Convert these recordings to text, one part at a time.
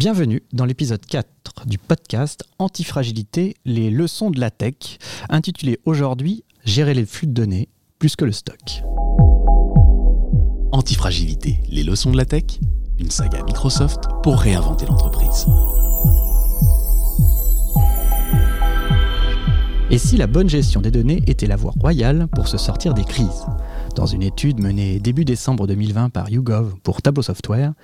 Bienvenue dans l'épisode 4 du podcast Antifragilité, les leçons de la tech, intitulé aujourd'hui Gérer les flux de données plus que le stock. Antifragilité, les leçons de la tech, une saga Microsoft pour réinventer l'entreprise. Et si la bonne gestion des données était la voie royale pour se sortir des crises? Dans une étude menée début décembre 2020 par YouGov pour Tableau Software,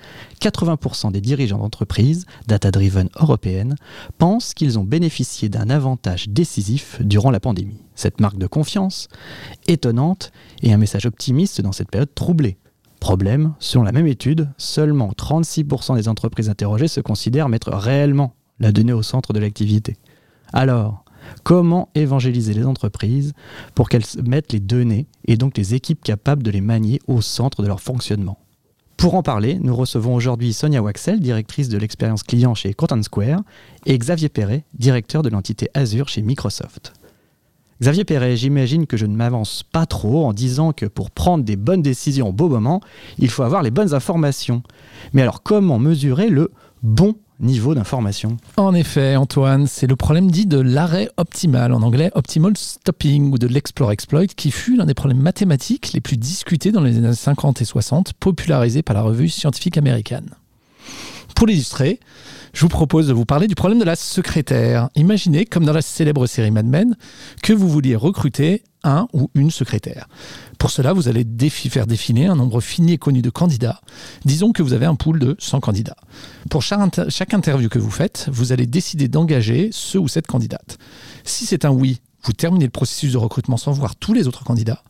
80% des dirigeants d'entreprises data-driven européennes pensent qu'ils ont bénéficié d'un avantage décisif durant la pandémie. Cette marque de confiance, étonnante et un message optimiste dans cette période troublée. Problème, selon la même étude, seulement 36% des entreprises interrogées se considèrent mettre réellement la donnée au centre de l'activité. Alors, Comment évangéliser les entreprises pour qu'elles mettent les données et donc les équipes capables de les manier au centre de leur fonctionnement? Pour en parler, nous recevons aujourd'hui Sonia Waxel, directrice de l'expérience client chez Content Square, et Xavier Perret, directeur de l'entité Azure chez Microsoft. Xavier Perret, j'imagine que je ne m'avance pas trop en disant que pour prendre des bonnes décisions au beau moment, il faut avoir les bonnes informations. Mais alors comment mesurer le bon niveau d'information. En effet, Antoine, c'est le problème dit de l'arrêt optimal, en anglais optimal stopping ou de l'explore exploit, qui fut l'un des problèmes mathématiques les plus discutés dans les années 50 et 60, popularisé par la revue scientifique américaine. Pour l'illustrer, je vous propose de vous parler du problème de la secrétaire. Imaginez, comme dans la célèbre série Mad Men, que vous vouliez recruter un ou une secrétaire. Pour cela, vous allez faire défiler un nombre fini et connu de candidats. Disons que vous avez un pool de 100 candidats. Pour chaque, chaque interview que vous faites, vous allez décider d'engager ce ou cette candidate. Si c'est un oui, vous terminez le processus de recrutement sans voir tous les autres candidats.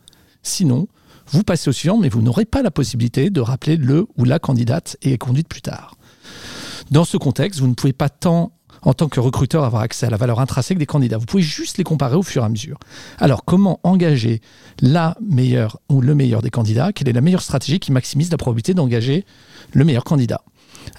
Sinon, vous passez au suivant, mais vous n'aurez pas la possibilité de rappeler le ou la candidate et est conduite plus tard. Dans ce contexte, vous ne pouvez pas tant en tant que recruteur avoir accès à la valeur intrinsèque des candidats. Vous pouvez juste les comparer au fur et à mesure. Alors, comment engager la meilleure ou le meilleur des candidats? Quelle est la meilleure stratégie qui maximise la probabilité d'engager le meilleur candidat?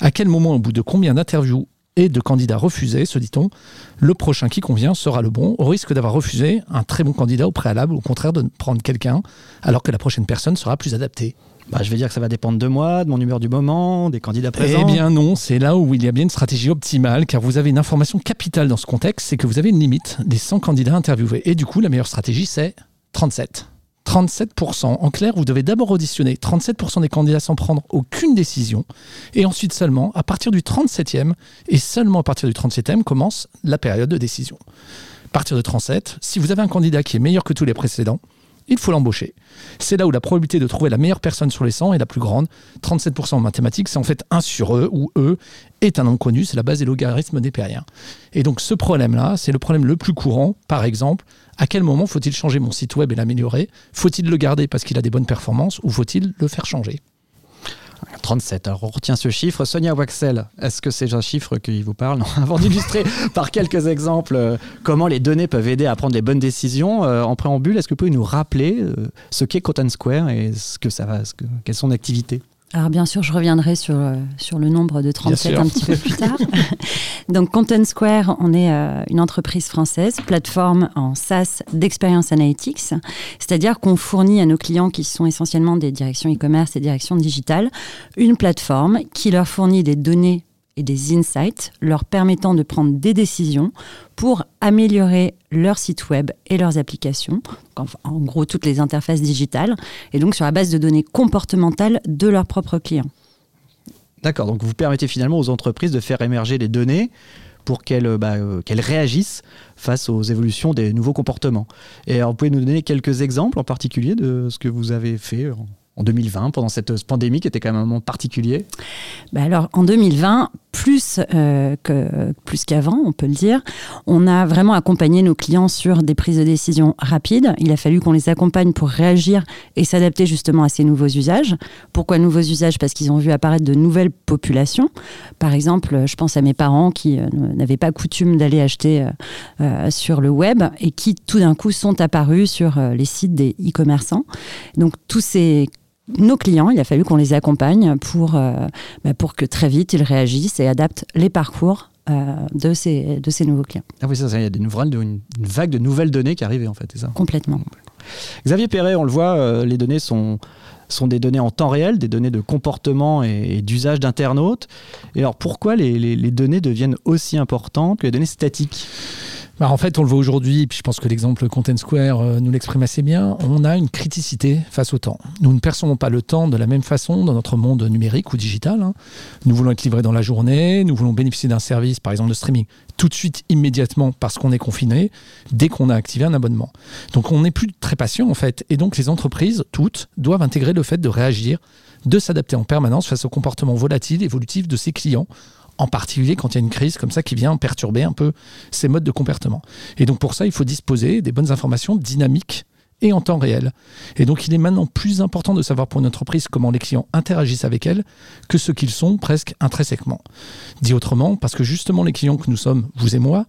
À quel moment, au bout de combien d'interviews et de candidats refusés, se dit-on, le prochain qui convient sera le bon, au risque d'avoir refusé un très bon candidat au préalable, au contraire de prendre quelqu'un alors que la prochaine personne sera plus adaptée? Bah, je vais dire que ça va dépendre de moi, de mon humeur du moment, des candidats présents. Eh bien non, c'est là où il y a bien une stratégie optimale, car vous avez une information capitale dans ce contexte, c'est que vous avez une limite des 100 candidats interviewés. Et du coup, la meilleure stratégie, c'est 37. 37%. En clair, vous devez d'abord auditionner 37% des candidats sans prendre aucune décision. Et ensuite seulement, à partir du 37e, et seulement à partir du 37e, commence la période de décision. À partir de 37, si vous avez un candidat qui est meilleur que tous les précédents, il faut l'embaucher. C'est là où la probabilité de trouver la meilleure personne sur les 100 est la plus grande. 37% en mathématiques, c'est en fait 1 sur E, où E est un nom connu, c'est la base des logarithmes népériens. Et donc ce problème-là, c'est le problème le plus courant. Par exemple, à quel moment faut-il changer mon site web et l'améliorer? Faut-il le garder parce qu'il a des bonnes performances ou faut-il le faire changer? 37. Alors on retient ce chiffre. Sonia Waxel, est-ce que c'est un chiffre qui vous parle? Avant d'illustrer par quelques exemples euh, comment les données peuvent aider à prendre des bonnes décisions, euh, en préambule, est-ce que vous pouvez nous rappeler euh, ce qu'est Content Square et ce que ça va, quelles activités? Alors bien sûr, je reviendrai sur, euh, sur le nombre de 37 un petit peu plus tard. Donc Content Square, on est euh, une entreprise française, plateforme en SaaS d'expérience analytics, c'est-à-dire qu'on fournit à nos clients qui sont essentiellement des directions e-commerce et directions digitales, une plateforme qui leur fournit des données et des insights leur permettant de prendre des décisions pour améliorer leur site web et leurs applications, en gros toutes les interfaces digitales, et donc sur la base de données comportementales de leurs propres clients. D'accord, donc vous permettez finalement aux entreprises de faire émerger les données pour qu'elles bah, euh, réagissent face aux évolutions des nouveaux comportements. Et alors, vous pouvez nous donner quelques exemples en particulier de ce que vous avez fait en 2020, pendant cette pandémie qui était quand même un moment particulier? Bah Alors, en 2020, plus euh, que qu'avant, on peut le dire, on a vraiment accompagné nos clients sur des prises de décision rapides. Il a fallu qu'on les accompagne pour réagir et s'adapter justement à ces nouveaux usages. Pourquoi nouveaux usages? Parce qu'ils ont vu apparaître de nouvelles populations. Par exemple, je pense à mes parents qui euh, n'avaient pas coutume d'aller acheter euh, sur le web et qui tout d'un coup sont apparus sur les sites des e-commerçants. Donc tous ces nos clients, il a fallu qu'on les accompagne pour, euh, bah, pour que très vite ils réagissent et adaptent les parcours euh, de, ces, de ces nouveaux clients. Ah oui, ça, il y a des nouvelles, une, vague de nouvelles données qui arrivent en fait, c'est ça? Complètement. Xavier Perret, on le voit, euh, les données sont sont des données en temps réel, des données de comportement et, d'usage d'internautes. Et alors pourquoi les, les données deviennent aussi importantes que les données statiques? Bah, en fait, on le voit aujourd'hui, puis je pense que l'exemple Content Square euh, nous l'exprime assez bien, on a une criticité face au temps. Nous ne percevons pas le temps de la même façon dans notre monde numérique ou digital. Hein. Nous voulons être livrés dans la journée, nous voulons bénéficier d'un service, par exemple de streaming, tout de suite, immédiatement, parce qu'on est confiné, dès qu'on a activé un abonnement. Donc on n'est plus très patient en fait, et donc les entreprises, toutes, doivent intégrer le fait de réagir, de s'adapter en permanence face au comportement volatile, évolutif de ses clients en particulier quand il y a une crise comme ça qui vient perturber un peu ces modes de comportement. Et donc pour ça, il faut disposer des bonnes informations dynamiques et en temps réel. Et donc il est maintenant plus important de savoir pour une entreprise comment les clients interagissent avec elle que ce qu'ils sont presque intrinsèquement. Dit autrement, parce que justement les clients que nous sommes, vous et moi,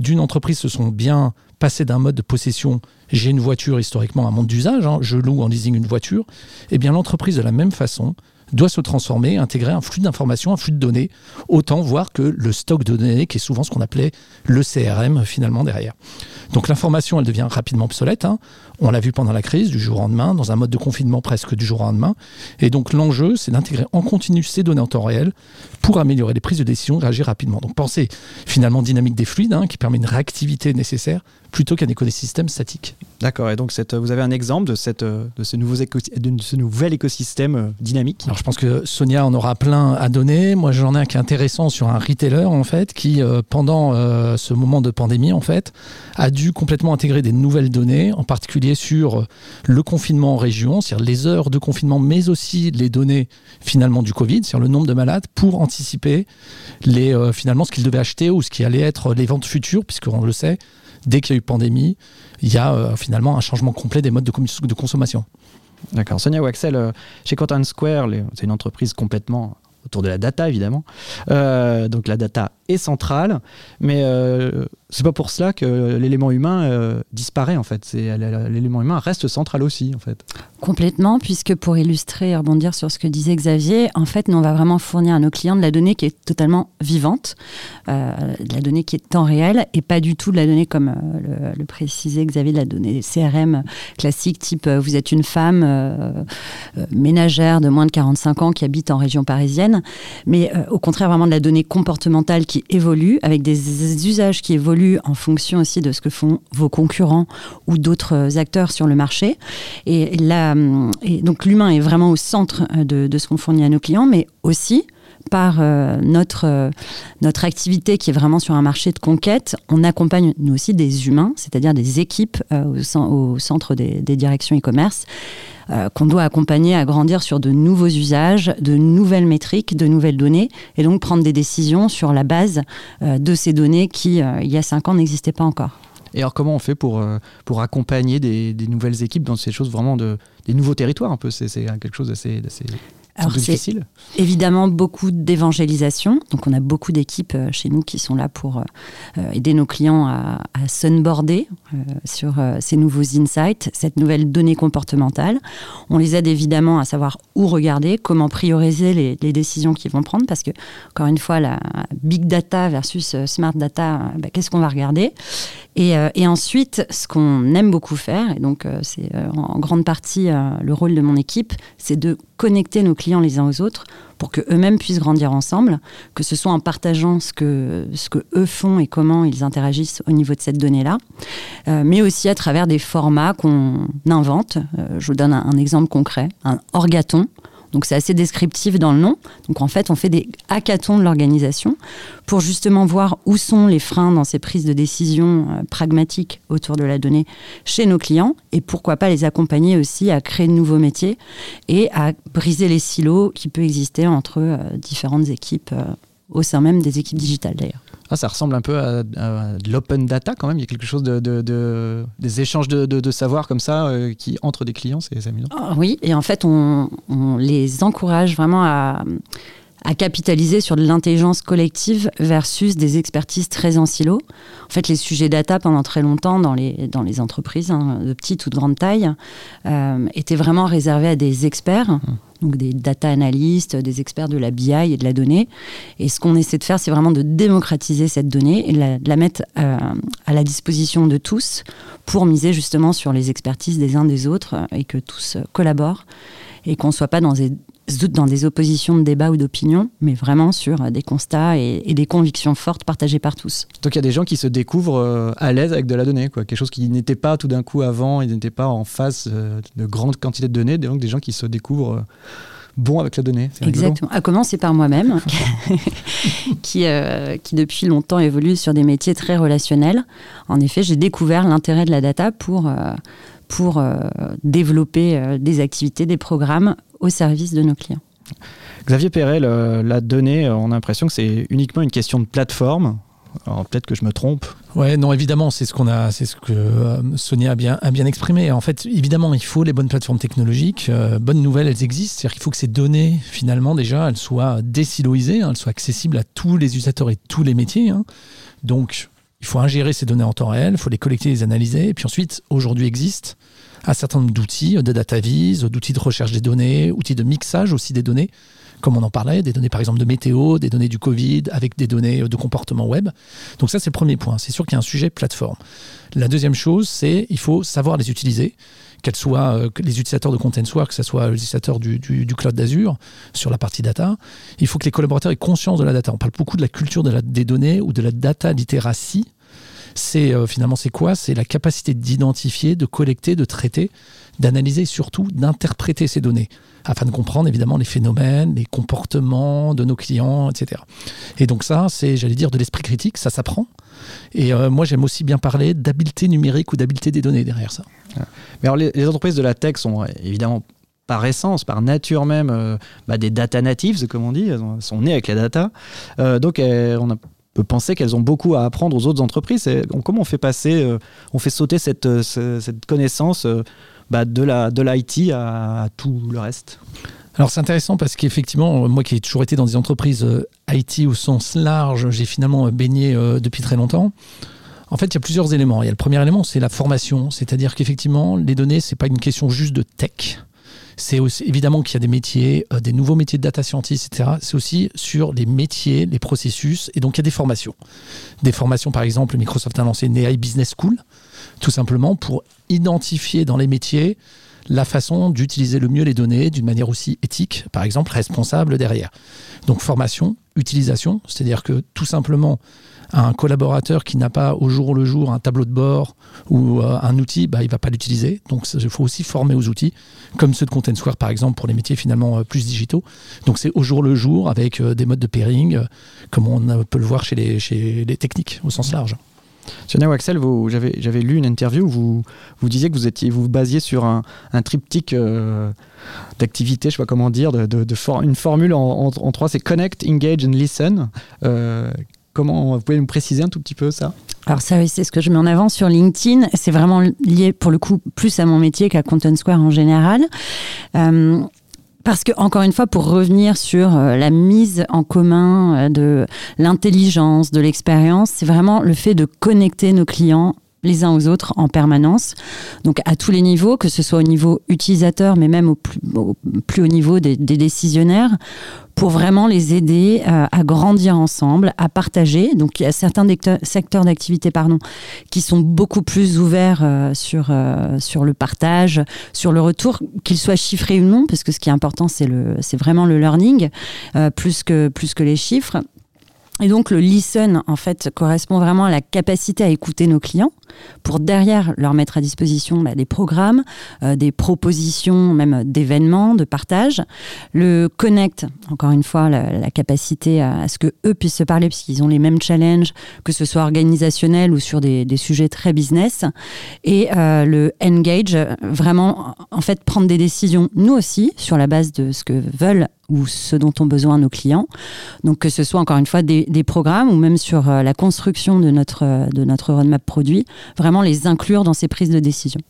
d'une entreprise se sont bien passés d'un mode de possession, j'ai une voiture historiquement un monde d'usage, hein, je loue en leasing une voiture, et eh bien l'entreprise de la même façon doit se transformer, intégrer un flux d'informations, un flux de données, autant voir que le stock de données, qui est souvent ce qu'on appelait le CRM finalement derrière. Donc l'information, elle devient rapidement obsolète. Hein. On l'a vu pendant la crise, du jour au lendemain, dans un mode de confinement presque du jour au lendemain. Et donc l'enjeu, c'est d'intégrer en continu ces données en temps réel pour améliorer les prises de décision et réagir rapidement. Donc pensez finalement dynamique des fluides, hein, qui permet une réactivité nécessaire plutôt qu'un écosystème statique. D'accord, et donc cette, vous avez un exemple de, cette, de, ce, nouveau de ce nouvel écosystème euh, dynamique? Alors je pense que Sonia en aura plein à donner. Moi j'en ai un qui est intéressant sur un retailer en fait, qui euh, pendant euh, ce moment de pandémie en fait, a dû complètement intégrer des nouvelles données, en particulier sur le confinement en région, c'est-à-dire les heures de confinement, mais aussi les données finalement du Covid, c'est-à-dire le nombre de malades, pour anticiper les, finalement ce qu'ils devaient acheter ou ce qui allait être les ventes futures, puisqu'on le sait, dès qu'il y a eu pandémie, il y a euh, finalement un changement complet des modes de, consommation. D'accord. Sonia Waxel, euh, chez Content Square, c'est une entreprise complètement autour de la data évidemment. Euh, donc la data est centrale, mais c'est pas pour cela que l'élément humain disparaît en fait. L'élément humain reste central aussi en fait. Complètement, puisque pour illustrer et rebondir sur ce que disait Xavier, en fait, nous, on va vraiment fournir à nos clients de la donnée qui est totalement vivante, euh, de la donnée qui est temps réel, et pas du tout de la donnée comme euh, le, précisait Xavier, de la donnée CRM classique, type euh, vous êtes une femme ménagère de moins de 45 ans qui habite en région parisienne, mais au contraire, vraiment de la donnée comportementale qui évolue, avec des usages qui évoluent en fonction aussi de ce que font vos concurrents ou d'autres acteurs sur le marché. Et là, euh, et donc l'humain est vraiment au centre euh, de, ce qu'on fournit à nos clients, mais aussi par euh, notre, notre activité qui est vraiment sur un marché de conquête, on accompagne nous aussi des humains, c'est-à-dire des équipes au, au, centre des, directions e-commerce. qu'on doit accompagner à grandir sur de nouveaux usages, de nouvelles métriques, de nouvelles données, et donc prendre des décisions sur la base de ces données qui, il y a cinq ans, n'existaient pas encore. Et alors comment on fait pour, euh, pour accompagner des, des nouvelles équipes dans ces choses vraiment de, des nouveaux territoires un peu? C'est quelque chose d'assez alors c'est évidemment beaucoup d'évangélisation. Donc on a beaucoup d'équipes euh, chez nous qui sont là pour euh, aider nos clients à, à sunboarder euh, sur ces nouveaux insights, cette nouvelle donnée comportementale. On les aide évidemment à savoir où regarder, comment prioriser les, décisions qu'ils vont prendre, parce que encore une fois, la big data versus smart data, bah, qu'est-ce qu'on va regarder? Et, et, ensuite, ce qu'on aime beaucoup faire, et donc c'est en grande partie le rôle de mon équipe, c'est de connecter nos clients les uns aux autres pour que eux-mêmes puissent grandir ensemble, que ce soit en partageant ce que, ce que eux font et comment ils interagissent au niveau de cette donnée-là, euh, mais aussi à travers des formats qu'on invente. Euh, je vous donne un, un exemple concret, un orgaton. Donc c'est assez descriptif dans le nom. Donc en fait, on fait des hackathons de l'organisation pour justement voir où sont les freins dans ces prises de décision euh, pragmatiques autour de la donnée chez nos clients et pourquoi pas les accompagner aussi à créer de nouveaux métiers et à briser les silos qui peuvent exister entre euh, différentes équipes euh, au sein même des équipes digitales d'ailleurs. Ah, ça ressemble un peu à, de l'open data quand même. Il y a quelque chose de, des échanges de, savoir comme ça euh, qui entre des clients, c'est amusant. Ah oui, et en fait, on, les encourage vraiment à, capitaliser sur de l'intelligence collective versus des expertises très en silo. En fait, les sujets data pendant très longtemps dans les, dans les entreprises hein, de petite ou de grande taille euh, étaient vraiment réservés à des experts. Mmh donc des data analystes, des experts de la BI et de la donnée. Et ce qu'on essaie de faire, c'est vraiment de démocratiser cette donnée et de la, mettre euh, à la disposition de tous pour miser justement sur les expertises des uns des autres et que tous collaborent et qu'on ne soit pas dans des, dans des oppositions de débat ou d'opinion, mais vraiment sur des constats et, des convictions fortes partagées par tous. Donc il y a des gens qui se découvrent euh, à l'aise avec de la donnée, quoi. quelque chose qui n'était pas tout d'un coup avant, ils n'étaient pas en face euh, de grandes quantités de données, donc des gens qui se découvrent euh, bons avec la donnée. Exactement. À commencer par moi-même, qui, qui depuis longtemps évolue sur des métiers très relationnels. En effet, j'ai découvert l'intérêt de la data pour pour développer des activités, des programmes au service de nos clients. Xavier Perret, la donnée, on a l'impression que c'est uniquement une question de plateforme. Alors peut-être que je me trompe. Ouais, non, évidemment, c'est ce qu'on a, c'est ce que euh, Sonia a bien, a bien exprimé. En fait, évidemment, il faut les bonnes plateformes technologiques. Euh, bonnes nouvelles, elles existent. C'est-à-dire qu'il faut que ces données, finalement, déjà, elles soient désiloisées, hein, elles soient accessibles à tous les utilisateurs et tous les métiers. Hein. Donc, il faut ingérer ces données en temps réel, il faut les collecter, les analyser. Et puis ensuite, aujourd'hui existent un certain nombre d'outils, de data vis, d'outils de recherche des données, outils de mixage aussi des données, comme on en parlait, des données par exemple de météo, des données du Covid, avec des données de comportement web. Donc ça, c'est le premier point. C'est sûr qu'il y a un sujet plateforme. La deuxième chose, c'est il faut savoir les utiliser qu'elles soient euh, les utilisateurs de Contentware, que ce soit les utilisateurs du, cloud d'Azure sur la partie data. Il faut que les collaborateurs aient conscience de la data. On parle beaucoup de la culture des données ou de la data littératie c'est euh, finalement c'est quoi? C'est la capacité d'identifier, de collecter, de traiter, d'analyser et surtout d'interpréter ces données afin de comprendre évidemment les phénomènes, les comportements de nos clients, etc. Et donc ça, c'est, j'allais dire, de l'esprit critique, ça s'apprend. Et euh, moi, j'aime aussi bien parler d'habileté numérique ou d'habileté des données derrière ça. Mais alors, les, entreprises de la tech sont évidemment par essence, par nature même, euh, bah, des data natives, comme on dit, elles sont nées avec la data. donc, on a peut penser qu'elles ont beaucoup à apprendre aux autres entreprises. comment on fait passer, euh, on fait sauter cette, euh, cette connaissance euh, bah, de la de l'IT à, tout le reste? Alors c'est intéressant parce qu'effectivement, moi qui ai toujours été dans des entreprises IT au sens large, j'ai finalement baigné depuis très longtemps. En fait, il y a plusieurs éléments. Il y a le premier élément, c'est la formation, c'est-à-dire qu'effectivement, les données, c'est pas une question juste de tech. C'est aussi évidemment qu'il y a des métiers, euh, des nouveaux métiers de data scientist, etc. C'est aussi sur les métiers, les processus, et donc il y a des formations. Des formations, par exemple, Microsoft a lancé une AI Business School, tout simplement pour identifier dans les métiers la façon d'utiliser le mieux les données d'une manière aussi éthique, par exemple responsable derrière. Donc formation, utilisation, c'est-à-dire que tout simplement un collaborateur qui n'a pas au jour le jour un tableau de bord ou euh, un outil, bah, il ne va pas l'utiliser. Donc il faut aussi former aux outils, comme ceux de Content Square par exemple pour les métiers finalement euh, plus digitaux. Donc c'est au jour le jour avec euh, des modes de pairing, comme on peut le voir chez les, chez les techniques au sens large. Sonia Waxel, j'avais lu une interview où vous, vous disiez que vous étiez vous, basiez sur un, triptyque d'activité, je sais pas comment dire, de, de, une formule en, trois, c'est connect, engage and listen. Comment vous pouvez nous préciser un tout petit peu ça alors ça, c'est ce que je mets en avant sur LinkedIn. C'est vraiment lié pour le coup plus à mon métier qu'à Content Square en général. Euh, parce que, encore une fois, pour revenir sur euh, la mise en commun euh, de l'intelligence, de l'expérience, c'est vraiment le fait de connecter nos clients les uns aux autres en permanence, donc à tous les niveaux, que ce soit au niveau utilisateur, mais même au plus, haut niveau des, décisionnaires, pour vraiment les aider euh, à grandir ensemble, à partager. Donc il y a certains secteurs d'activité pardon, qui sont beaucoup plus ouverts euh, sur, euh, sur le partage, sur le retour, qu'ils soient chiffrés ou non, parce que ce qui est important, c'est vraiment le learning, plus que les chiffres. Et donc le listen, en fait, correspond vraiment à la capacité à écouter nos clients pour derrière leur mettre à disposition bah, des programmes, euh, des propositions, même d'événements, de partage. Le connect, encore une fois, la, capacité à, ce que eux puissent se parler puisqu'ils ont les mêmes challenges, que ce soit organisationnel ou sur des, sujets très business. Et euh, le engage, vraiment, en fait, prendre des décisions, nous aussi, sur la base de ce que veulent ou ce dont ont besoin nos clients. Donc que ce soit encore une fois des, programmes ou même sur euh, la construction de notre, euh, de notre roadmap produit, vraiment les inclure dans ces prises de décision.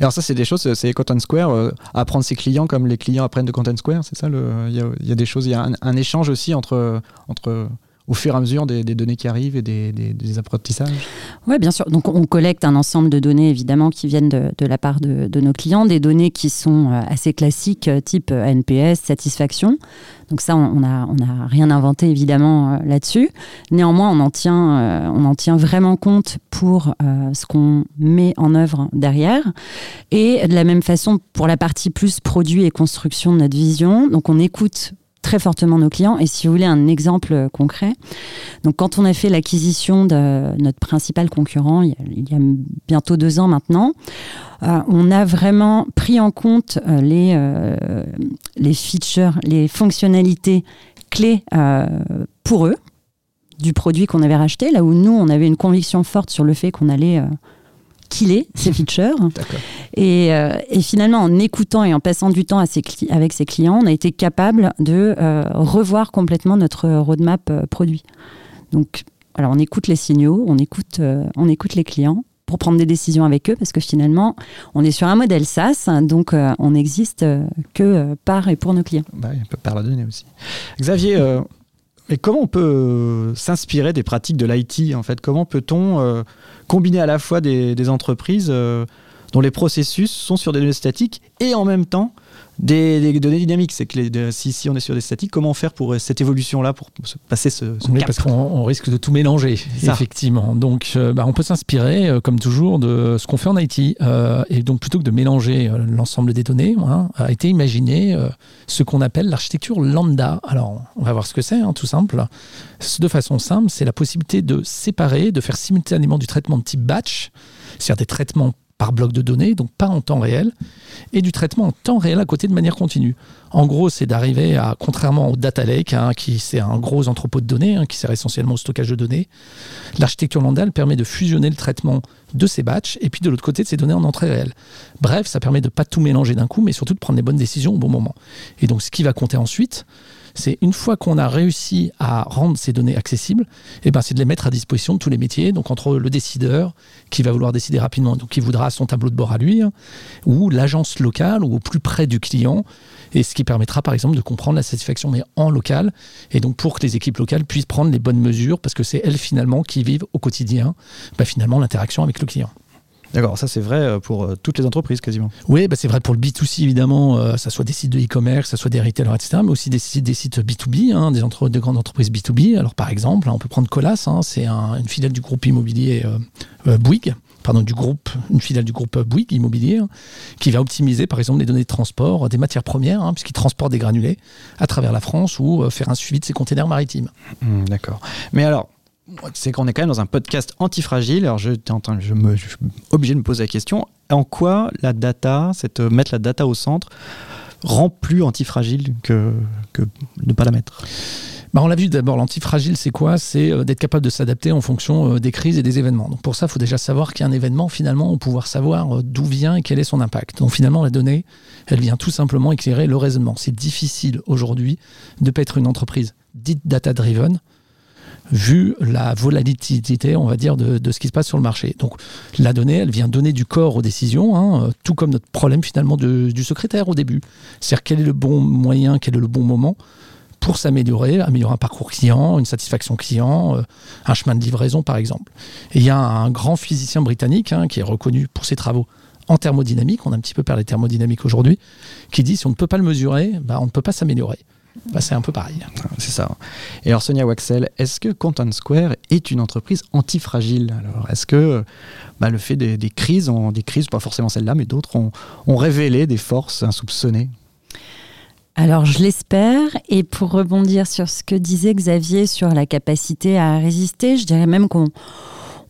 Alors ça, c'est des choses, c'est Content Square, euh, apprendre ses clients comme les clients apprennent de Content Square, c'est ça Il y, a des choses, il y a un, échange aussi entre, entre au fur et à mesure des, données qui arrivent et des, apprentissages Oui, bien sûr. Donc on collecte un ensemble de données évidemment qui viennent de, la part de, nos clients, des données qui sont euh, assez classiques, euh, type euh, NPS, satisfaction. Donc ça, on n'a rien inventé évidemment là-dessus. Néanmoins, on en, tient, on en tient vraiment compte pour ce qu'on met en œuvre derrière. Et de la même façon, pour la partie plus produit et construction de notre vision, donc on écoute très fortement nos clients. Et si vous voulez un exemple concret, donc quand on a fait l'acquisition de notre principal concurrent il y, a, bientôt deux ans maintenant, euh, on a vraiment pris en compte euh, les, euh, les features, les fonctionnalités clés pour eux du produit qu'on avait racheté, là où nous, on avait une conviction forte sur le fait qu'on allait killer ces features. Et, euh, et, finalement, en écoutant et en passant du temps avec ses clients, on a été capable de euh, revoir complètement notre roadmap euh, produit. Donc, alors on écoute les signaux, on écoute, on écoute les clients pour prendre des décisions avec eux, parce que finalement, on est sur un modèle SaaS, donc on n'existe que par et pour nos clients. Bah, par la donnée aussi. Xavier, et comment on peut s'inspirer des pratiques de l'IT en fait? Comment peut-on combiner à la fois des, entreprises euh, dont les processus sont sur des données statiques et en même temps des, données dynamiques. C'est que si, si, on est sur des statiques, comment faire pour euh, cette évolution-là, pour passer ce, ce oui, parce qu'on risque de tout mélanger, effectivement. Donc, euh, bah, on peut s'inspirer, comme toujours, de ce qu'on fait en IT. et donc, plutôt que de mélanger l'ensemble des données, hein, a été imaginé ce qu'on appelle l'architecture lambda. Alors, on va voir ce que c'est, hein, tout simple. De façon simple, c'est la possibilité de séparer, de faire simultanément du traitement de type batch, c'est-à-dire des traitements par bloc de données, donc pas en temps réel, et du traitement en temps réel à côté de manière continue. En gros, c'est d'arriver à, contrairement au data lake, hein, qui c'est un gros entrepôt de données, hein, qui sert essentiellement au stockage de données, l'architecture Landal permet de fusionner le traitement de ces batchs et puis de l'autre côté de ces données en entrée réelle. Bref, ça permet de ne pas tout mélanger d'un coup, mais surtout de prendre les bonnes décisions au bon moment. Et donc, ce qui va compter ensuite, c'est une fois qu'on a réussi à rendre ces données accessibles, et eh ben c'est de les mettre à disposition de tous les métiers. Donc entre le décideur qui va vouloir décider rapidement, donc qui voudra son tableau de bord à lui, hein, ou l'agence locale ou au plus près du client, et ce qui permettra par exemple de comprendre la satisfaction mais en local, et donc pour que les équipes locales puissent prendre les bonnes mesures, parce que c'est elles finalement qui vivent au quotidien, bah, finalement l'interaction avec le client. D'accord, ça c'est vrai euh, pour euh, toutes les entreprises quasiment. Oui, bah c'est vrai pour le B2C évidemment, euh, ça soit des sites de e-commerce, ça soit des retailers, etc., mais aussi des sites, des sites B2B, hein, des entre, grandes entreprises B2B. Alors par exemple, on peut prendre Colas, hein, c'est une filiale du groupe immobilier Bouygues, pardon, du groupe, une filiale du groupe Bouygues Immobilier, hein, qui va optimiser par exemple les données de transport des matières premières, puisqu'il transporte des granulés à travers la France ou faire un suivi de ses containers maritimes. Mmh, d'accord. Mais alors, c'est qu'on est quand même dans un podcast antifragile. Alors, je, je, me, suis obligé de me poser la question en quoi la data, cette, mettre la data au centre, rend plus antifragile que, que ne pas la mettre? Bah on l'a vu d'abord, l'antifragile, c'est quoi? C'est euh, d'être capable de s'adapter en fonction euh, des crises et des événements. Donc pour ça, il faut déjà savoir qu'il y a un événement, finalement, pour pouvoir savoir euh, d'où vient et quel est son impact. Donc finalement, la donnée, elle vient tout simplement éclairer le raisonnement. C'est difficile aujourd'hui de ne pas être une entreprise dite data-driven, vu la volatilité, on va dire, de, ce qui se passe sur le marché. Donc la donnée, elle vient donner du corps aux décisions, hein, tout comme notre problème finalement du secrétaire au début. C'est-à-dire quel est le bon moyen, quel est le bon moment pour s'améliorer, améliorer un parcours client, une satisfaction client, euh, un chemin de livraison par exemple. Et il y a un grand physicien britannique hein, qui est reconnu pour ses travaux en thermodynamique, on a un petit peu parlé de thermodynamique aujourd'hui, qui dit si on ne peut pas le mesurer, bah, on ne peut pas s'améliorer. Bah, c'est un peu pareil. C'est ça. Et alors Sonia Waxel, est-ce que Content Square est une entreprise antifragile? Alors est-ce que bah, le fait des, crises, ont, des crises, pas forcément celle-là, mais d'autres, ont, ont révélé des forces insoupçonnées? Alors je l'espère. Et pour rebondir sur ce que disait Xavier sur la capacité à résister, je dirais même qu'on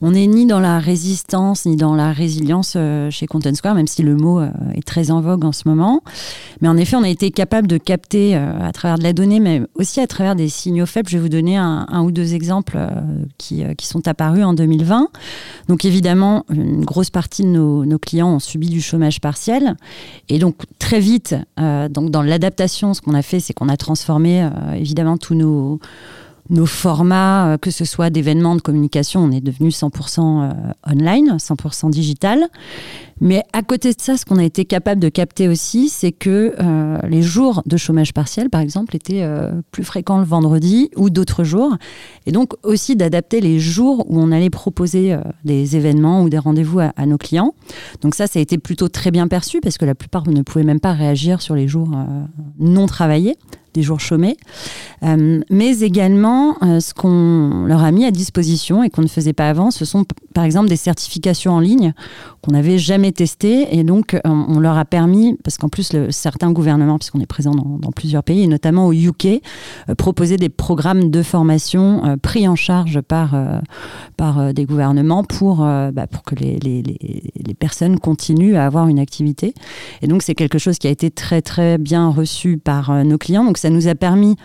on n'est ni dans la résistance ni dans la résilience euh, chez Content Square, même si le mot euh, est très en vogue en ce moment. Mais en effet, on a été capable de capter euh, à travers de la donnée, mais aussi à travers des signaux faibles. Je vais vous donner un, ou deux exemples qui, sont apparus en 2020. Donc évidemment, une grosse partie de nos, nos clients ont subi du chômage partiel. Et donc très vite, donc dans l'adaptation, ce qu'on a fait, c'est qu'on a transformé évidemment tous nos nos formats, euh, que ce soit d'événements de communication, on est devenu 100% euh, online, 100% digital. Mais à côté de ça, ce qu'on a été capable de capter aussi, c'est que euh, les jours de chômage partiel, par exemple, étaient plus fréquents le vendredi ou d'autres jours. Et donc aussi d'adapter les jours où on allait proposer des événements ou des rendez-vous à, à, nos clients. Donc ça, ça a été plutôt très bien perçu parce que la plupart ne pouvaient même pas réagir sur les jours non travaillés des jours chômés, euh, mais également euh, ce qu'on leur a mis à disposition et qu'on ne faisait pas avant, ce sont par exemple des certifications en ligne qu'on n'avait jamais testées et donc euh, on, leur a permis, parce qu'en plus certains gouvernements, puisqu'on est présent dans, plusieurs pays, et notamment au UK, proposaient des programmes de formation pris en charge par, par des gouvernements pour, bah, pour que les, les, les, les personnes continuent à avoir une activité. Et donc c'est quelque chose qui a été très très bien reçu par nos clients. Donc ça nous a permis,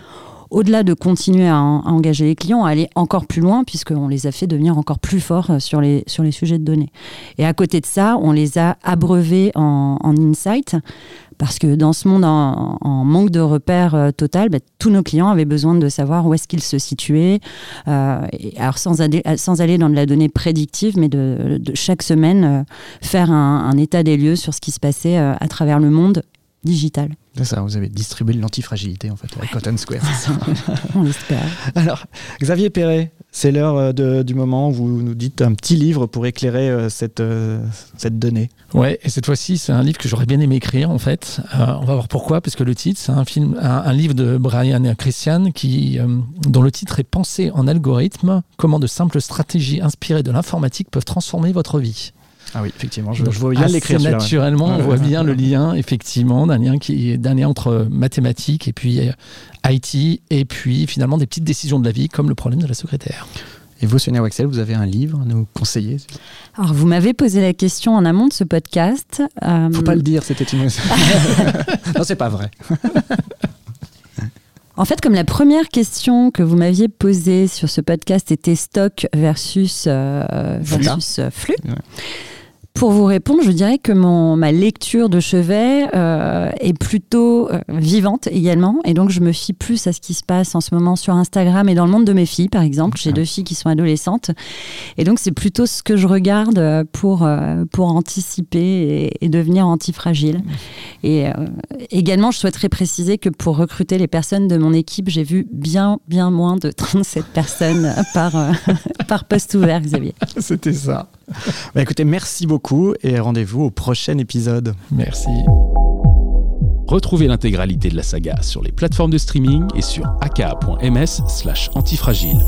au-delà de continuer à, engager les clients, à aller encore plus loin, puisqu'on les a fait devenir encore plus forts euh, sur les, sujets de données. Et à côté de ça, on les a abreuvés en, insight, parce que dans ce monde en, manque de repères euh, total, bah, tous nos clients avaient besoin de savoir où est-ce qu'ils se situaient. Euh, alors sans aller, dans de la donnée prédictive, mais de, chaque semaine faire un, état des lieux sur ce qui se passait à travers le monde digital. C'est ça, vous avez distribué l'antifragilité en fait avec Cotton Square. On l'espère. Alors, Xavier Perret, c'est l'heure euh, du moment où vous nous dites un petit livre pour éclairer euh, cette, euh, cette donnée. Ouais, et cette fois-ci, c'est un livre que j'aurais bien aimé écrire en fait. on va voir pourquoi, parce que le titre, c'est un, film, un, livre de Brian et Christian qui, dont le titre est Pensée en algorithme comment de simples stratégies inspirées de l'informatique peuvent transformer votre vie. Ah oui, effectivement, je, vois bien l'écrire. Naturellement, on voit bien le lien, effectivement, d'un lien, qui, d'un lien entre mathématiques et puis euh, IT, et puis finalement des petites décisions de la vie, comme le problème de la secrétaire. Et vous, Sonia Waxel, vous avez un livre à nous conseiller Alors, vous m'avez posé la question en amont de ce podcast. Euh... Faut pas le dire, c'était une. non, c'est pas vrai. En fait, comme la première question que vous m'aviez posée sur ce podcast était stock versus, euh, versus flux. Pour vous répondre, je dirais que mon, ma lecture de chevet euh, est plutôt euh, vivante également. Et donc, je me fie plus à ce qui se passe en ce moment sur Instagram et dans le monde de mes filles, par exemple. J'ai deux filles qui sont adolescentes. Et donc, c'est plutôt ce que je regarde euh, pour, pour anticiper et, devenir antifragile. Et également, je souhaiterais préciser que pour recruter les personnes de mon équipe, j'ai vu bien, bien moins de 37 personnes par, par poste ouvert, Xavier. C'était ça. Bah, écoutez, merci beaucoup et rendez-vous au prochain épisode. Merci. Retrouvez l'intégralité de la saga sur les plateformes de streaming et sur aka.ms slash antifragile.